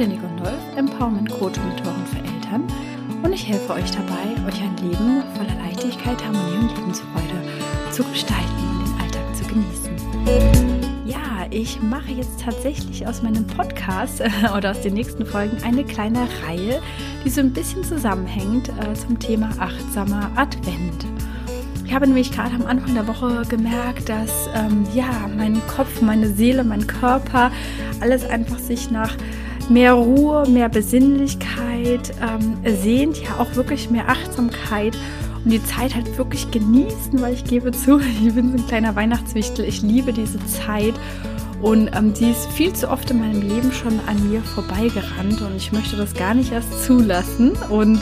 Jenny Gondolf, Empowerment Coach und Mentorin für Eltern und ich helfe euch dabei, euch ein Leben voller Leichtigkeit, Harmonie und Lebensfreude zu gestalten und den Alltag zu genießen. Ja, ich mache jetzt tatsächlich aus meinem Podcast äh, oder aus den nächsten Folgen eine kleine Reihe, die so ein bisschen zusammenhängt äh, zum Thema achtsamer Advent. Ich habe nämlich gerade am Anfang der Woche gemerkt, dass ähm, ja mein Kopf, meine Seele, mein Körper, alles einfach sich nach mehr Ruhe, mehr Besinnlichkeit ähm, sehnt, ja auch wirklich mehr Achtsamkeit und die Zeit halt wirklich genießen, weil ich gebe zu, ich bin so ein kleiner Weihnachtswichtel, ich liebe diese Zeit und ähm, die ist viel zu oft in meinem Leben schon an mir vorbeigerannt und ich möchte das gar nicht erst zulassen und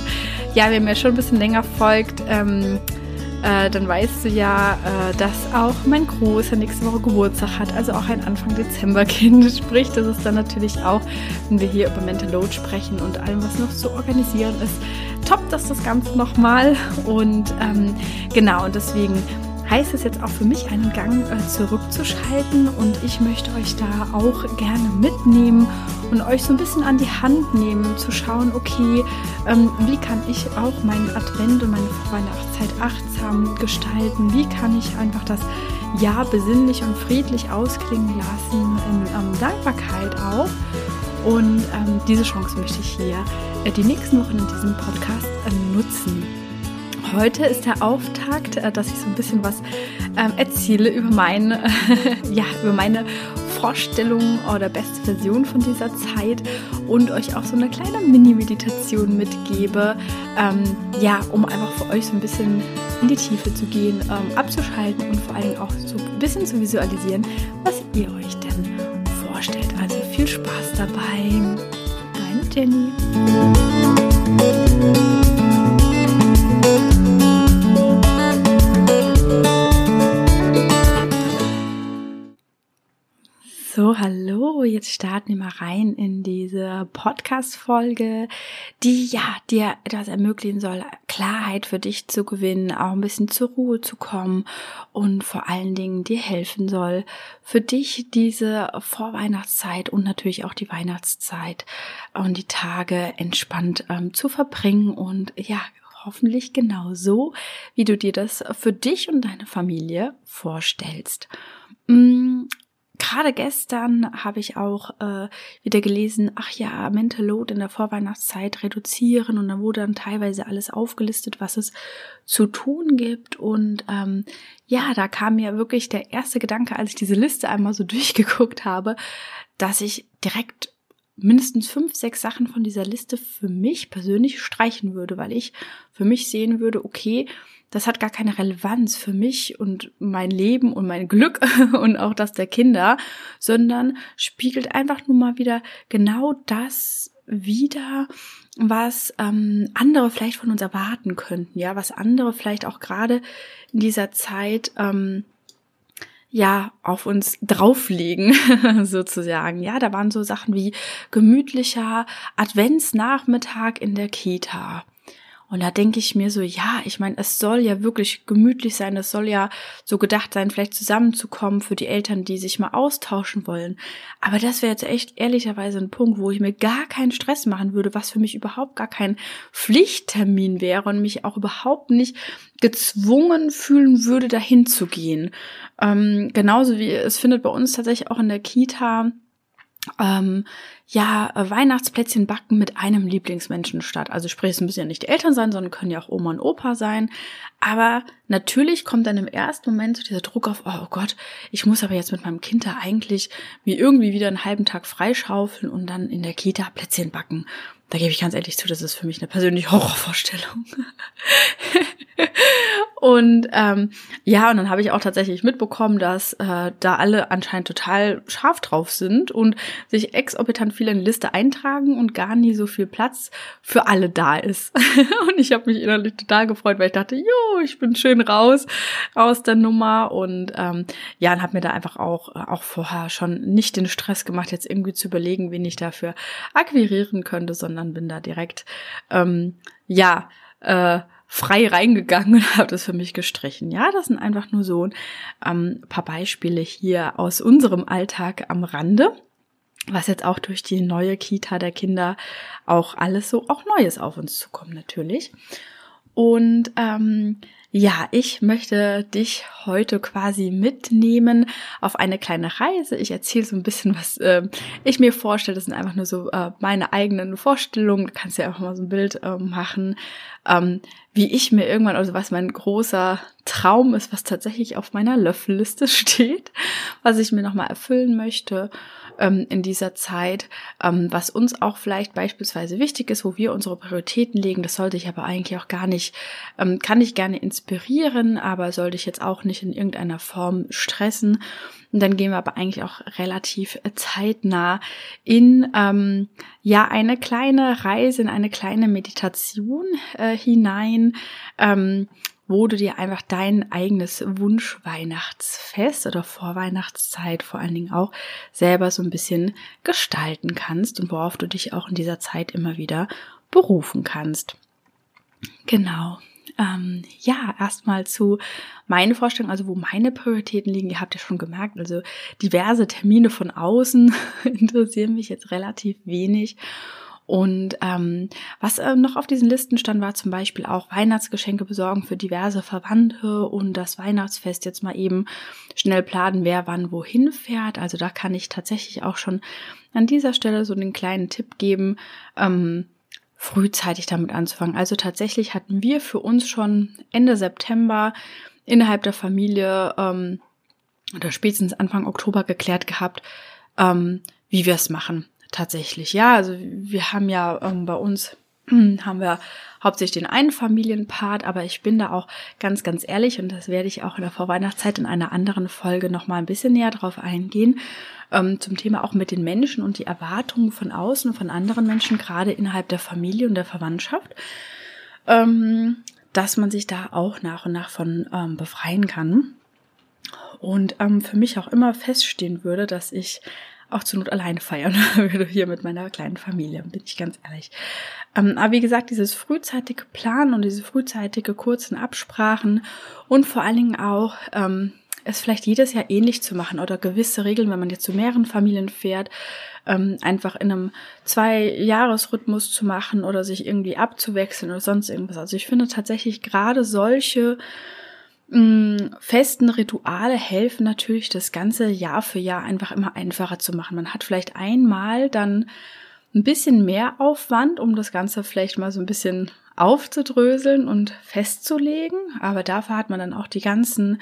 ja, wer mir schon ein bisschen länger folgt, ähm, äh, dann weißt du ja, äh, dass auch mein Großer nächste Woche Geburtstag hat, also auch ein Anfang Dezember Kind. Sprich, das ist dann natürlich auch, wenn wir hier über Mental Load sprechen und allem, was noch zu organisieren ist, toppt das das Ganze nochmal. Und ähm, genau, und deswegen heißt es jetzt auch für mich, einen Gang äh, zurückzuschalten und ich möchte euch da auch gerne mitnehmen und euch so ein bisschen an die Hand nehmen, zu schauen, okay, ähm, wie kann ich auch meinen Advent und meine Vorweihnachtszeit achtsam gestalten, wie kann ich einfach das Jahr besinnlich und friedlich ausklingen lassen, in ähm, Dankbarkeit auch. Und ähm, diese Chance möchte ich hier äh, die nächsten Wochen in diesem Podcast äh, nutzen. Heute ist der Auftakt, äh, dass ich so ein bisschen was ähm, erzähle über meine, ja, über meine Vorstellung oder beste Version von dieser Zeit und euch auch so eine kleine Mini-Meditation mitgebe, ähm, ja, um einfach für euch so ein bisschen in die Tiefe zu gehen, ähm, abzuschalten und vor allem auch so ein bisschen zu visualisieren, was ihr euch denn vorstellt. Also viel Spaß dabei. Deine Jenny. So, hallo, jetzt starten wir mal rein in diese Podcast-Folge, die ja dir etwas ermöglichen soll, Klarheit für dich zu gewinnen, auch ein bisschen zur Ruhe zu kommen und vor allen Dingen dir helfen soll, für dich diese Vorweihnachtszeit und natürlich auch die Weihnachtszeit und die Tage entspannt ähm, zu verbringen und ja, hoffentlich genau so, wie du dir das für dich und deine Familie vorstellst. Gerade gestern habe ich auch äh, wieder gelesen, ach ja, Mental Load in der Vorweihnachtszeit reduzieren und dann wurde dann teilweise alles aufgelistet, was es zu tun gibt. Und ähm, ja, da kam mir wirklich der erste Gedanke, als ich diese Liste einmal so durchgeguckt habe, dass ich direkt mindestens fünf, sechs Sachen von dieser Liste für mich persönlich streichen würde, weil ich für mich sehen würde, okay, das hat gar keine Relevanz für mich und mein Leben und mein Glück und auch das der Kinder, sondern spiegelt einfach nur mal wieder genau das wieder, was ähm, andere vielleicht von uns erwarten könnten, ja, was andere vielleicht auch gerade in dieser Zeit ähm, ja auf uns drauflegen sozusagen. Ja, da waren so Sachen wie gemütlicher Adventsnachmittag in der Kita und da denke ich mir so, ja, ich meine, es soll ja wirklich gemütlich sein, es soll ja so gedacht sein, vielleicht zusammenzukommen für die Eltern, die sich mal austauschen wollen. Aber das wäre jetzt echt ehrlicherweise ein Punkt, wo ich mir gar keinen Stress machen würde, was für mich überhaupt gar kein Pflichttermin wäre und mich auch überhaupt nicht gezwungen fühlen würde, dahin zu gehen. Ähm, genauso wie es findet bei uns tatsächlich auch in der Kita ähm, ja, Weihnachtsplätzchen backen mit einem Lieblingsmenschen statt. Also sprich, es müssen ja nicht die Eltern sein, sondern können ja auch Oma und Opa sein. Aber natürlich kommt dann im ersten Moment so dieser Druck auf, oh Gott, ich muss aber jetzt mit meinem Kind da eigentlich mir irgendwie wieder einen halben Tag freischaufeln und dann in der Kita Plätzchen backen. Da gebe ich ganz ehrlich zu, das ist für mich eine persönliche Horrorvorstellung. Und ähm, ja, und dann habe ich auch tatsächlich mitbekommen, dass äh, da alle anscheinend total scharf drauf sind und sich exorbitant viel in die Liste eintragen und gar nie so viel Platz für alle da ist. und ich habe mich innerlich total gefreut, weil ich dachte, jo, ich bin schön raus aus der Nummer und ähm, ja, und habe mir da einfach auch auch vorher schon nicht den Stress gemacht, jetzt irgendwie zu überlegen, wen ich dafür akquirieren könnte, sondern bin da direkt ähm, ja äh, frei reingegangen und habe das für mich gestrichen. Ja, das sind einfach nur so ähm, ein paar Beispiele hier aus unserem Alltag am Rande. was jetzt auch durch die neue Kita der Kinder auch alles so auch Neues auf uns zukommt natürlich. Und ähm, ja, ich möchte dich heute quasi mitnehmen auf eine kleine Reise. Ich erzähle so ein bisschen, was äh, ich mir vorstelle. Das sind einfach nur so äh, meine eigenen Vorstellungen. Du kannst ja einfach mal so ein Bild äh, machen, ähm, wie ich mir irgendwann, also was mein großer Traum ist, was tatsächlich auf meiner Löffelliste steht, was ich mir nochmal erfüllen möchte ähm, in dieser Zeit, ähm, was uns auch vielleicht beispielsweise wichtig ist, wo wir unsere Prioritäten legen. Das sollte ich aber eigentlich auch gar nicht, ähm, kann ich gerne inspirieren, aber sollte ich jetzt auch nicht in irgendeiner Form stressen. Und dann gehen wir aber eigentlich auch relativ zeitnah in ähm, ja eine kleine Reise, in eine kleine Meditation äh, hinein. Ähm, wo du dir einfach dein eigenes Wunsch-Weihnachtsfest oder Vorweihnachtszeit vor allen Dingen auch selber so ein bisschen gestalten kannst und worauf du dich auch in dieser Zeit immer wieder berufen kannst. Genau. Ähm, ja, erstmal zu meinen Vorstellungen, also wo meine Prioritäten liegen. Ihr habt ja schon gemerkt, also diverse Termine von außen interessieren mich jetzt relativ wenig. Und ähm, was äh, noch auf diesen Listen stand, war zum Beispiel auch Weihnachtsgeschenke besorgen für diverse Verwandte und das Weihnachtsfest jetzt mal eben schnell planen, wer wann wohin fährt. Also da kann ich tatsächlich auch schon an dieser Stelle so den kleinen Tipp geben, ähm, frühzeitig damit anzufangen. Also tatsächlich hatten wir für uns schon Ende September innerhalb der Familie ähm, oder spätestens Anfang Oktober geklärt gehabt, ähm, wie wir es machen tatsächlich. Ja, also wir haben ja ähm, bei uns haben wir hauptsächlich den einen Familienpart, aber ich bin da auch ganz, ganz ehrlich und das werde ich auch in der Vorweihnachtszeit in einer anderen Folge nochmal ein bisschen näher drauf eingehen, ähm, zum Thema auch mit den Menschen und die Erwartungen von außen, von anderen Menschen, gerade innerhalb der Familie und der Verwandtschaft, ähm, dass man sich da auch nach und nach von ähm, befreien kann. Und ähm, für mich auch immer feststehen würde, dass ich auch zur Not alleine feiern würde hier mit meiner kleinen Familie, bin ich ganz ehrlich. Ähm, aber wie gesagt, dieses frühzeitige Planen und diese frühzeitige kurzen Absprachen und vor allen Dingen auch ähm, es vielleicht jedes Jahr ähnlich zu machen oder gewisse Regeln, wenn man jetzt zu mehreren Familien fährt, ähm, einfach in einem Zwei-Jahres-Rhythmus zu machen oder sich irgendwie abzuwechseln oder sonst irgendwas. Also ich finde tatsächlich gerade solche festen Rituale helfen natürlich, das ganze Jahr für Jahr einfach immer einfacher zu machen. Man hat vielleicht einmal dann ein bisschen mehr Aufwand, um das Ganze vielleicht mal so ein bisschen aufzudröseln und festzulegen. Aber dafür hat man dann auch die ganzen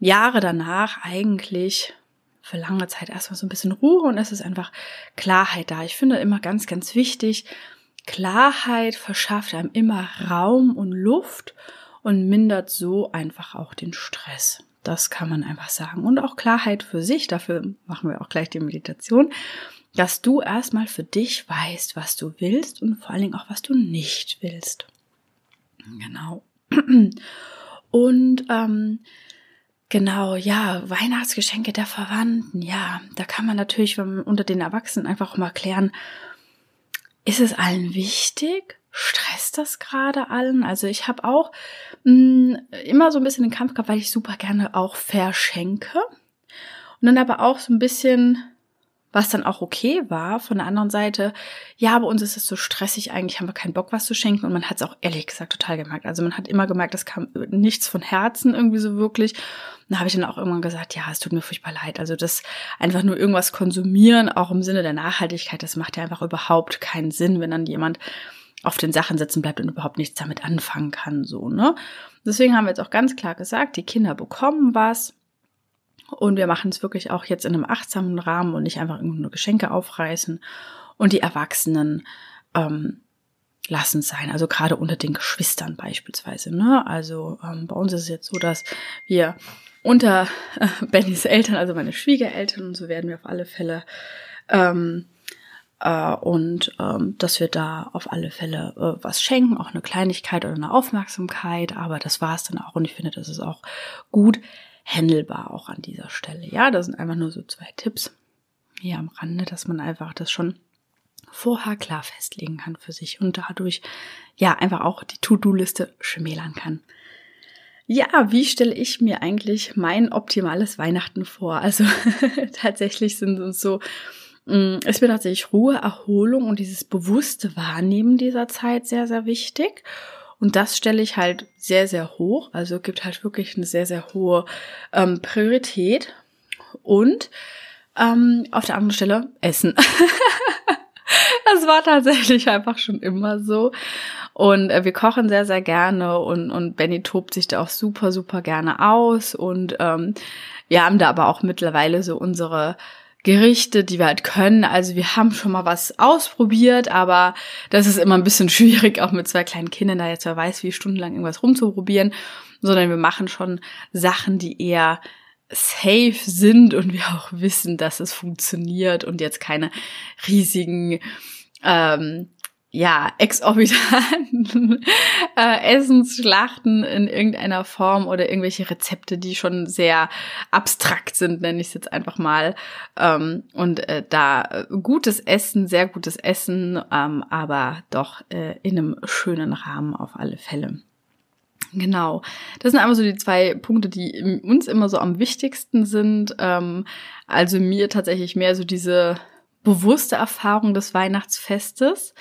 Jahre danach eigentlich für lange Zeit erstmal so ein bisschen Ruhe und es ist einfach Klarheit da. Ich finde immer ganz, ganz wichtig, Klarheit verschafft einem immer Raum und Luft und mindert so einfach auch den Stress. Das kann man einfach sagen. Und auch Klarheit für sich, dafür machen wir auch gleich die Meditation, dass du erstmal für dich weißt, was du willst und vor allen Dingen auch, was du nicht willst. Genau. Und ähm, genau, ja, Weihnachtsgeschenke der Verwandten, ja, da kann man natürlich unter den Erwachsenen einfach mal klären, ist es allen wichtig? Stresst das gerade allen? Also ich habe auch mh, mm, immer so ein bisschen den Kampf gehabt, weil ich super gerne auch verschenke. Und dann aber auch so ein bisschen, was dann auch okay war, von der anderen Seite, ja, bei uns ist es so stressig, eigentlich haben wir keinen Bock, was zu schenken. Und man hat es auch ehrlich gesagt total gemerkt. Also man hat immer gemerkt, das kam nichts von Herzen irgendwie so wirklich. Und da habe ich dann auch irgendwann gesagt, ja, es tut mir furchtbar leid. Also das einfach nur irgendwas konsumieren, auch im Sinne der Nachhaltigkeit, das macht ja einfach überhaupt keinen Sinn, wenn dann jemand auf den Sachen sitzen bleibt und überhaupt nichts damit anfangen kann, so, ne? Deswegen haben wir jetzt auch ganz klar gesagt, die Kinder bekommen was. Und wir machen es wirklich auch jetzt in einem achtsamen Rahmen und nicht einfach irgendwie nur Geschenke aufreißen. Und die Erwachsenen ähm, lassen es sein. Also gerade unter den Geschwistern beispielsweise. Ne? Also ähm, bei uns ist es jetzt so, dass wir unter äh, Bennys Eltern, also meine Schwiegereltern, und so werden wir auf alle Fälle ähm, äh, und ähm, dass wir da auf alle Fälle äh, was schenken, auch eine Kleinigkeit oder eine Aufmerksamkeit, aber das war es dann auch und ich finde, das ist auch gut händelbar auch an dieser Stelle. Ja, das sind einfach nur so zwei Tipps hier am Rande, dass man einfach das schon vorher klar festlegen kann für sich und dadurch ja einfach auch die To-Do-Liste schmälern kann. Ja, wie stelle ich mir eigentlich mein optimales Weihnachten vor? Also tatsächlich sind uns so ist mir tatsächlich Ruhe, Erholung und dieses bewusste Wahrnehmen dieser Zeit sehr, sehr wichtig. Und das stelle ich halt sehr, sehr hoch. Also gibt halt wirklich eine sehr, sehr hohe ähm, Priorität. Und ähm, auf der anderen Stelle Essen. das war tatsächlich einfach schon immer so. Und äh, wir kochen sehr, sehr gerne und, und Benny tobt sich da auch super, super gerne aus. Und ähm, wir haben da aber auch mittlerweile so unsere Gerichte, die wir halt können. Also wir haben schon mal was ausprobiert, aber das ist immer ein bisschen schwierig, auch mit zwei kleinen Kindern da jetzt wer weiß, wie stundenlang irgendwas rumzuprobieren, sondern wir machen schon Sachen, die eher safe sind und wir auch wissen, dass es funktioniert und jetzt keine riesigen ähm, ja, exorbitanten äh, Essensschlachten in irgendeiner Form oder irgendwelche Rezepte, die schon sehr abstrakt sind, nenne ich es jetzt einfach mal. Ähm, und äh, da äh, gutes Essen, sehr gutes Essen, ähm, aber doch äh, in einem schönen Rahmen auf alle Fälle. Genau. Das sind einfach so die zwei Punkte, die uns immer so am wichtigsten sind. Ähm, also mir tatsächlich mehr so diese bewusste Erfahrung des Weihnachtsfestes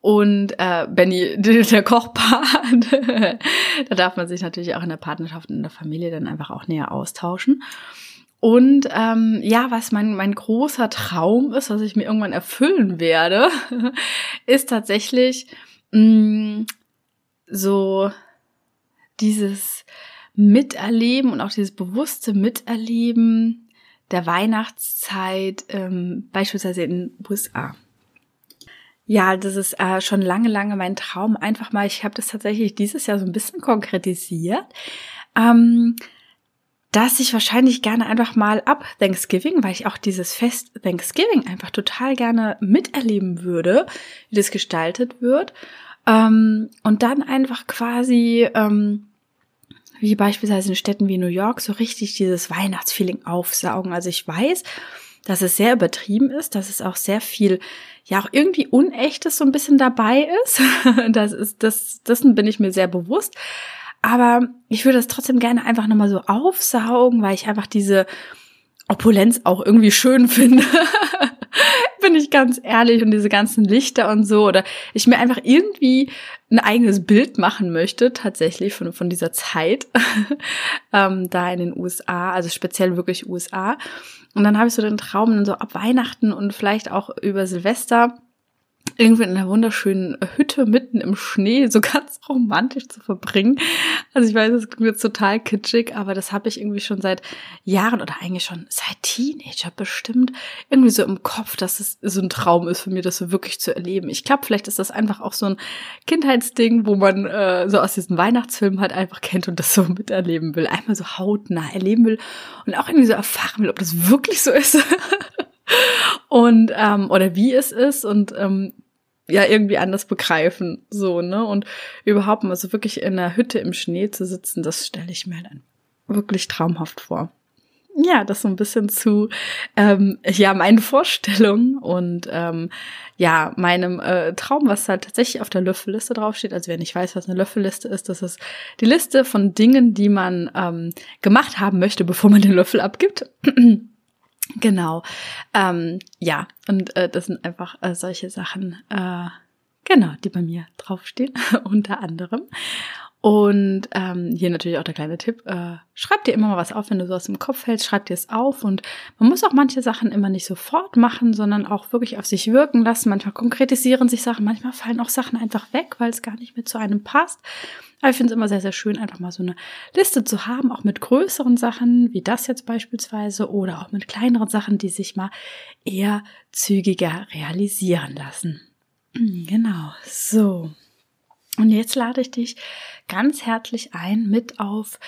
und äh, Benny, der Kochpart, da darf man sich natürlich auch in der Partnerschaft und in der Familie dann einfach auch näher austauschen. Und ähm, ja, was mein, mein großer Traum ist, was ich mir irgendwann erfüllen werde, ist tatsächlich mh, mm, so dieses Miterleben und auch dieses bewusste Miterleben der Weihnachtszeit, ähm, beispielsweise in den USA. Ja, das ist äh, schon lange, lange mein Traum. Einfach mal, ich habe das tatsächlich dieses Jahr so ein bisschen konkretisiert, ähm, dass ich wahrscheinlich gerne einfach mal ab Thanksgiving, weil ich auch dieses Fest Thanksgiving einfach total gerne miterleben würde, wie das gestaltet wird. Ähm, und dann einfach quasi, ähm, wie beispielsweise in Städten wie New York, so richtig dieses Weihnachtsfeeling aufsaugen. Also ich weiß, dass es sehr übertrieben ist, dass es auch sehr viel, ja auch irgendwie Unechtes so ein bisschen dabei ist. Das ist, das, dessen bin ich mir sehr bewusst. Aber ich würde das trotzdem gerne einfach nochmal so aufsaugen, weil ich einfach diese Opulenz auch irgendwie schön finde. Bin ich ganz ehrlich und diese ganzen Lichter und so oder ich mir einfach irgendwie ein eigenes Bild machen möchte tatsächlich von, von dieser Zeit ähm, da in den USA, also speziell wirklich USA und dann habe ich so den Traum, dann so ab Weihnachten und vielleicht auch über Silvester irgendwie in einer wunderschönen Hütte mitten im Schnee so ganz romantisch zu verbringen. Also ich weiß, es klingt jetzt total kitschig, aber das habe ich irgendwie schon seit Jahren oder eigentlich schon seit Teenager bestimmt irgendwie so im Kopf, dass es so ein Traum ist für mich, das so wirklich zu erleben. Ich glaube, vielleicht ist das einfach auch so ein Kindheitsding, wo man äh, so aus diesen Weihnachtsfilmen halt einfach kennt und das so miterleben will. Einmal so hautnah erleben will und auch irgendwie so erfahren will, ob das wirklich so ist. und ähm, oder wie es ist und ähm, ja irgendwie anders begreifen so ne und überhaupt mal so wirklich in einer Hütte im Schnee zu sitzen, das stelle ich mir dann wirklich traumhaft vor. Ja, das so ein bisschen zu ähm, ja meinen Vorstellungen und ähm, ja meinem äh, Traum, was halt tatsächlich auf der Löffelliste draufsteht. Also wer nicht weiß, was eine Löffelliste ist, das ist die Liste von Dingen, die man ähm, gemacht haben möchte, bevor man den Löffel abgibt. Genau. Ähm, ja, und äh, das sind einfach äh, solche Sachen, äh, genau, die bei mir draufstehen, unter anderem. Und ähm, hier natürlich auch der kleine Tipp, äh, schreib dir immer mal was auf, wenn du sowas im Kopf hältst, schreib dir es auf. Und man muss auch manche Sachen immer nicht sofort machen, sondern auch wirklich auf sich wirken lassen. Manchmal konkretisieren sich Sachen, manchmal fallen auch Sachen einfach weg, weil es gar nicht mehr zu einem passt. Aber ich finde es immer sehr, sehr schön, einfach mal so eine Liste zu haben, auch mit größeren Sachen, wie das jetzt beispielsweise, oder auch mit kleineren Sachen, die sich mal eher zügiger realisieren lassen. Genau, so. Und jetzt lade ich dich ganz herzlich ein, mit auf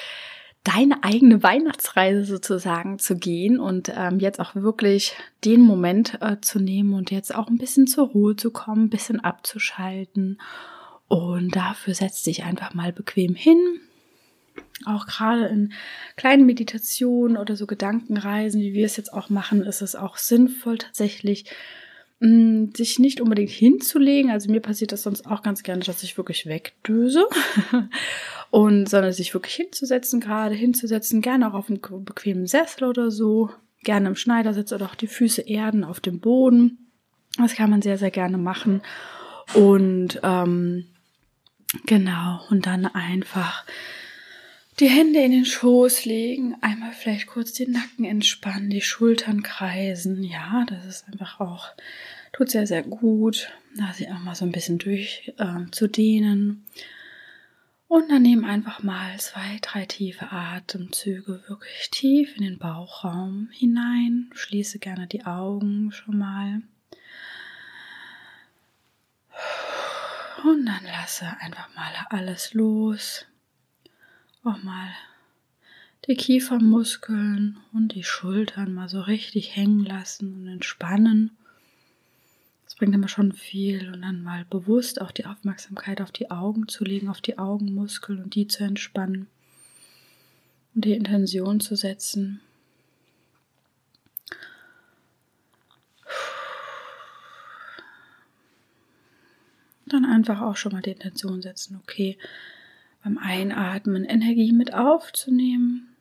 deine eigene Weihnachtsreise sozusagen zu gehen und ähm, jetzt auch wirklich den Moment äh, zu nehmen und jetzt auch ein bisschen zur Ruhe zu kommen, ein bisschen abzuschalten und dafür setz dich einfach mal bequem hin. Auch gerade in kleinen Meditationen oder so Gedankenreisen, wie wir es jetzt auch machen, ist es auch sinnvoll tatsächlich, mm, sich nicht unbedingt hinzulegen. Also mir passiert das sonst auch ganz gerne, dass ich wirklich wegdöse. Und sondern sich wirklich hinzusetzen, gerade hinzusetzen, gerne auch auf einem bequemen Sessel oder so. gerne im Schneidersitz oder auch die Füße erden auf dem Boden. Das kann man sehr, sehr gerne machen. Und ähm, genau, und dann einfach die Hände in den Schoß legen, einmal vielleicht kurz den Nacken entspannen, die Schultern kreisen. Ja, das ist einfach auch, tut sehr, sehr gut, da sich auch mal so ein bisschen durch äh, zu dehnen. Und dann nehmen einfach mal zwei, drei tiefe Atemzüge wirklich tief in den Bauchraum hinein. Schließe gerne die Augen schon mal. Und dann lasse einfach mal alles los. Auch mal die Kiefermuskeln und die Schultern mal so richtig hängen lassen und entspannen. Das bringt immer schon viel und dann mal bewusst auch die Aufmerksamkeit auf die Augen zu legen, auf die Augenmuskeln und die zu entspannen und die Intention zu setzen. Dann einfach auch schon mal die Intention setzen, okay, beim Einatmen Energie mit aufzunehmen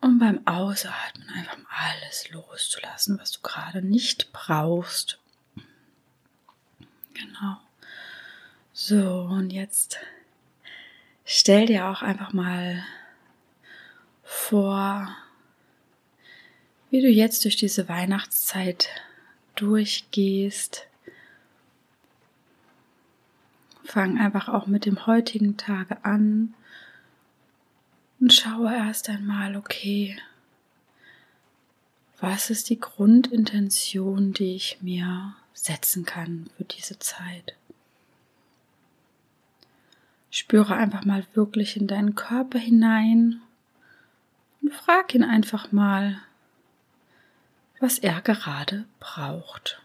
und beim Ausatmen einfach alles loszulassen, was du gerade nicht brauchst. Genau. So, und jetzt stell dir auch einfach mal vor, wie du jetzt durch diese Weihnachtszeit durchgehst. Fang einfach auch mit dem heutigen Tage an und schaue erst einmal, okay, was ist die Grundintention, die ich mir setzen kann für diese Zeit? Spüre einfach mal wirklich in deinen Körper hinein und frag ihn einfach mal, was er gerade braucht.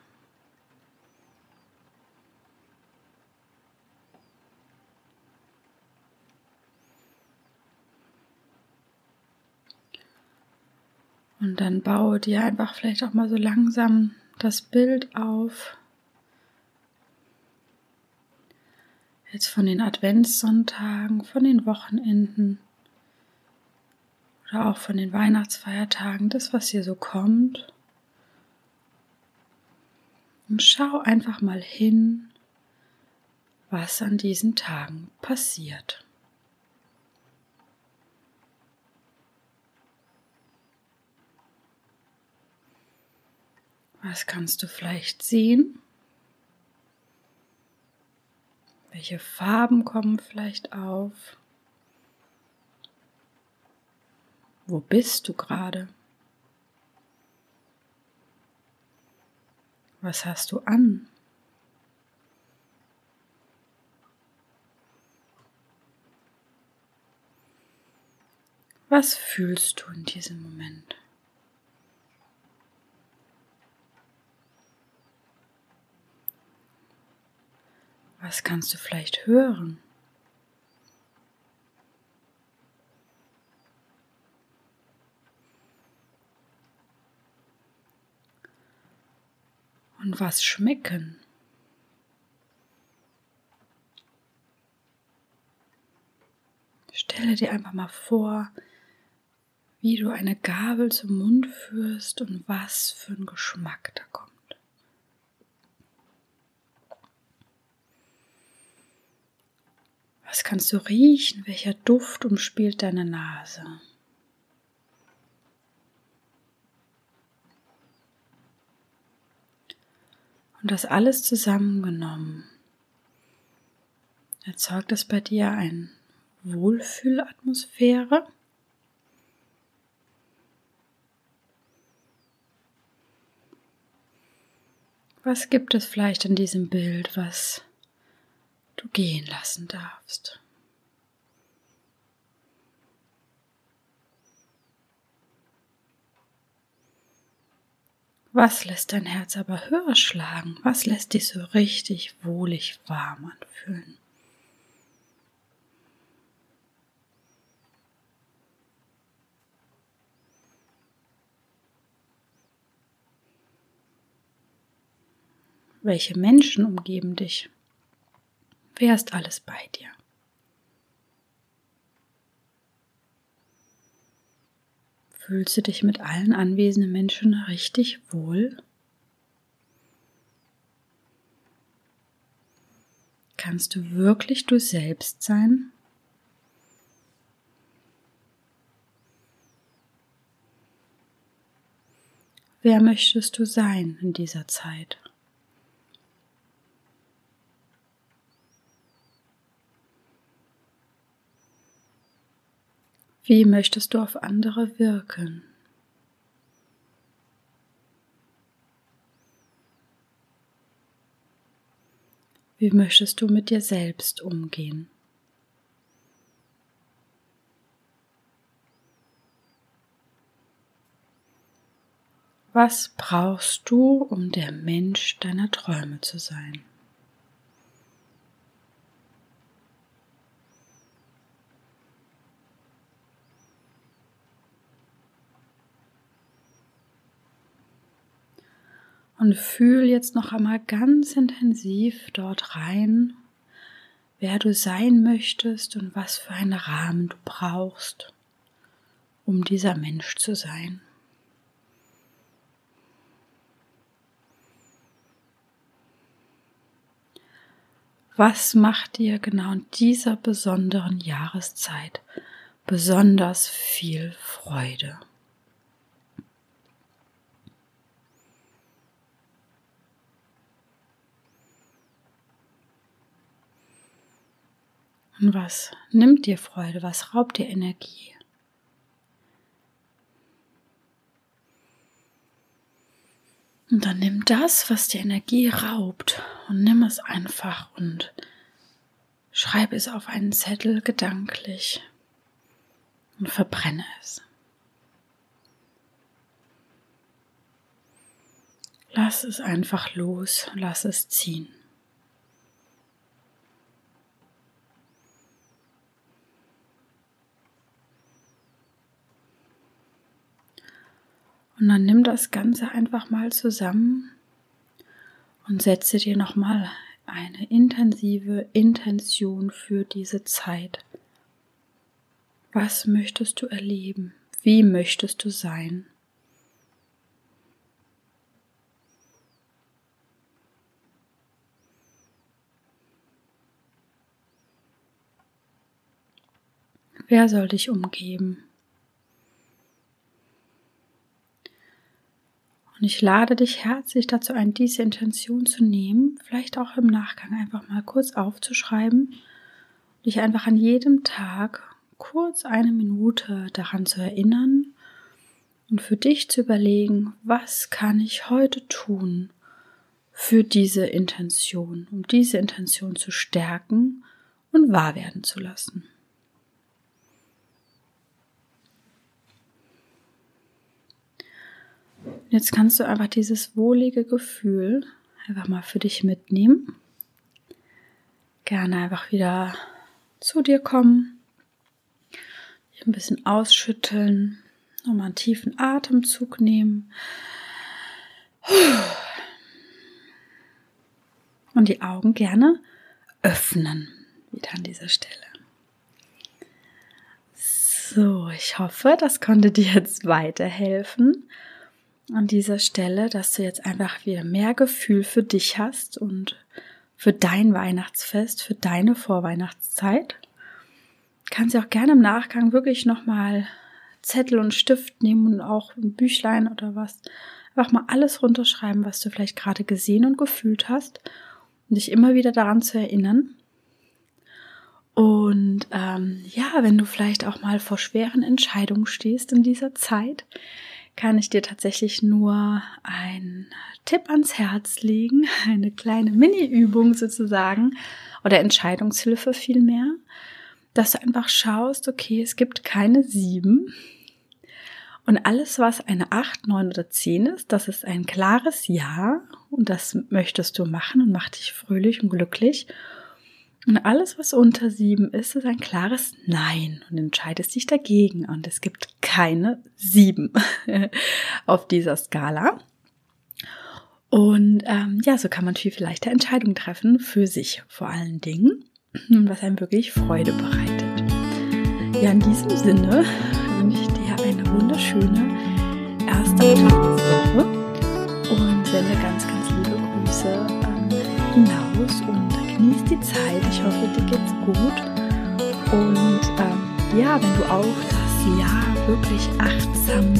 Und dann baue dir einfach vielleicht auch mal so langsam das Bild auf. Jetzt von den Adventssonntagen, von den Wochenenden oder auch von den Weihnachtsfeiertagen, das, was hier so kommt. Und schau einfach mal hin, was an diesen Tagen passiert. Was kannst du vielleicht sehen? Welche Farben kommen vielleicht auf? Wo bist du gerade? Was hast du an? Was fühlst du in diesem Moment? Was kannst du vielleicht hören? Und was schmecken? Stelle dir einfach mal vor, wie du eine Gabel zum Mund führst und was für ein Geschmack da kommt. Was kannst du riechen? Welcher Duft umspielt deine Nase? Und das alles zusammengenommen erzeugt es bei dir eine Wohlfühlatmosphäre. Was gibt es vielleicht in diesem Bild, was du gehen lassen darfst. Was lässt dein Herz aber höher schlagen? Was lässt dich so richtig wohlig warm anfühlen? Welche Menschen umgeben dich? Wer ist alles bei dir? Fühlst du dich mit allen anwesenden Menschen richtig wohl? Kannst du wirklich du selbst sein? Wer möchtest du sein in dieser Zeit? Wie möchtest du auf andere wirken? Wie möchtest du mit dir selbst umgehen? Was brauchst du, um der Mensch deiner Träume zu sein? Und fühl jetzt noch einmal ganz intensiv dort rein, wer du sein möchtest und was für einen Rahmen du brauchst, um dieser Mensch zu sein. Was macht dir genau in dieser besonderen Jahreszeit besonders viel Freude? Und was nimmt dir Freude? Was raubt dir Energie? Und dann nimm das, was dir Energie raubt, und nimm es einfach und schreibe es auf einen Zettel gedanklich und verbrenne es. Lass es einfach los, lass es ziehen. Und dann nimm das Ganze einfach mal zusammen und setze dir nochmal eine intensive Intention für diese Zeit. Was möchtest du erleben? Wie möchtest du sein? Wer soll dich umgeben? Und ich lade dich herzlich dazu ein, diese Intention zu nehmen, vielleicht auch im Nachgang einfach mal kurz aufzuschreiben, dich einfach an jedem Tag kurz eine Minute daran zu erinnern und für dich zu überlegen, was kann ich heute tun für diese Intention, um diese Intention zu stärken und wahr werden zu lassen. Jetzt kannst du einfach dieses wohlige Gefühl einfach mal für dich mitnehmen. Gerne einfach wieder zu dir kommen, dich ein bisschen ausschütteln, nochmal einen tiefen Atemzug nehmen. Und die Augen gerne öffnen, wieder an dieser Stelle. So, ich hoffe, das konnte dir jetzt weiterhelfen an dieser Stelle, dass du jetzt einfach wieder mehr Gefühl für dich hast und für dein Weihnachtsfest, für deine Vorweihnachtszeit. Kannst du auch gerne im Nachgang wirklich nochmal Zettel und Stift nehmen und auch ein Büchlein oder was. Einfach mal alles runterschreiben, was du vielleicht gerade gesehen und gefühlt hast und dich immer wieder daran zu erinnern. Und ähm, ja, wenn du vielleicht auch mal vor schweren Entscheidungen stehst in dieser Zeit, kann ich dir tatsächlich nur einen Tipp ans Herz legen, eine kleine Mini-Übung sozusagen oder Entscheidungshilfe vielmehr, dass du einfach schaust, okay, es gibt keine sieben. Und alles, was eine acht, neun oder zehn ist, das ist ein klares Ja und das möchtest du machen und macht dich fröhlich und glücklich. Und alles, was unter sieben ist, ist ein klares Nein und entscheidest dich dagegen. Und es gibt keine sieben auf dieser Skala. Und ähm, ja, so kann man viel, viel leichter Entscheidungen treffen für sich vor allen Dingen, was einem wirklich Freude bereitet. Ja, in diesem Sinne wünsche ich dir eine wunderschöne erste Adventswoche und sende ganz, ganz liebe Grüße ähm, hinaus und genieß die Zeit. Ich hoffe, dir geht's gut. Und ähm, ja, wenn du auch das Jahr wirklich achtsam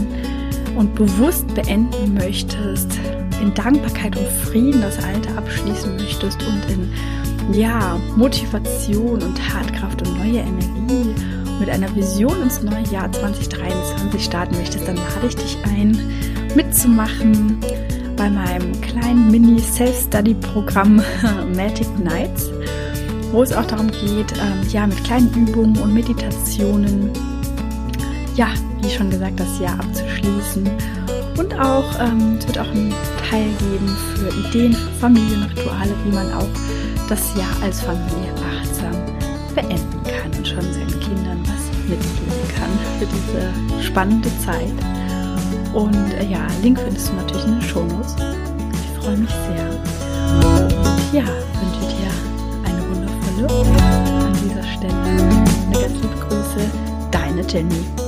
und bewusst beenden möchtest, in Dankbarkeit und Frieden das Alte abschließen möchtest und in ja, Motivation und Tatkraft und neue Energie mit einer Vision ins neue Jahr 2023 starten möchtest, dann lade ich dich ein, mitzumachen bei meinem kleinen Mini-Self-Study-Programm Magic Nights, wo es auch darum geht, ähm, ja, mit kleinen Übungen und Meditationen, ja, wie schon gesagt, das Jahr abzuschließen. Und auch, ähm, es wird auch einen Teil geben für Ideen für Familienrituale, wie man auch das Jahr als Familie achtsam beenden kann und schon seinen Kindern was mitgeben kann für diese spannende Zeit. Und äh, ja, Link findest du natürlich in den Shownotes. Ich freue mich sehr. Und ja, wünsche dir eine wundervolle an dieser Stelle. Eine ganz liebe Grüße, deine Jenny.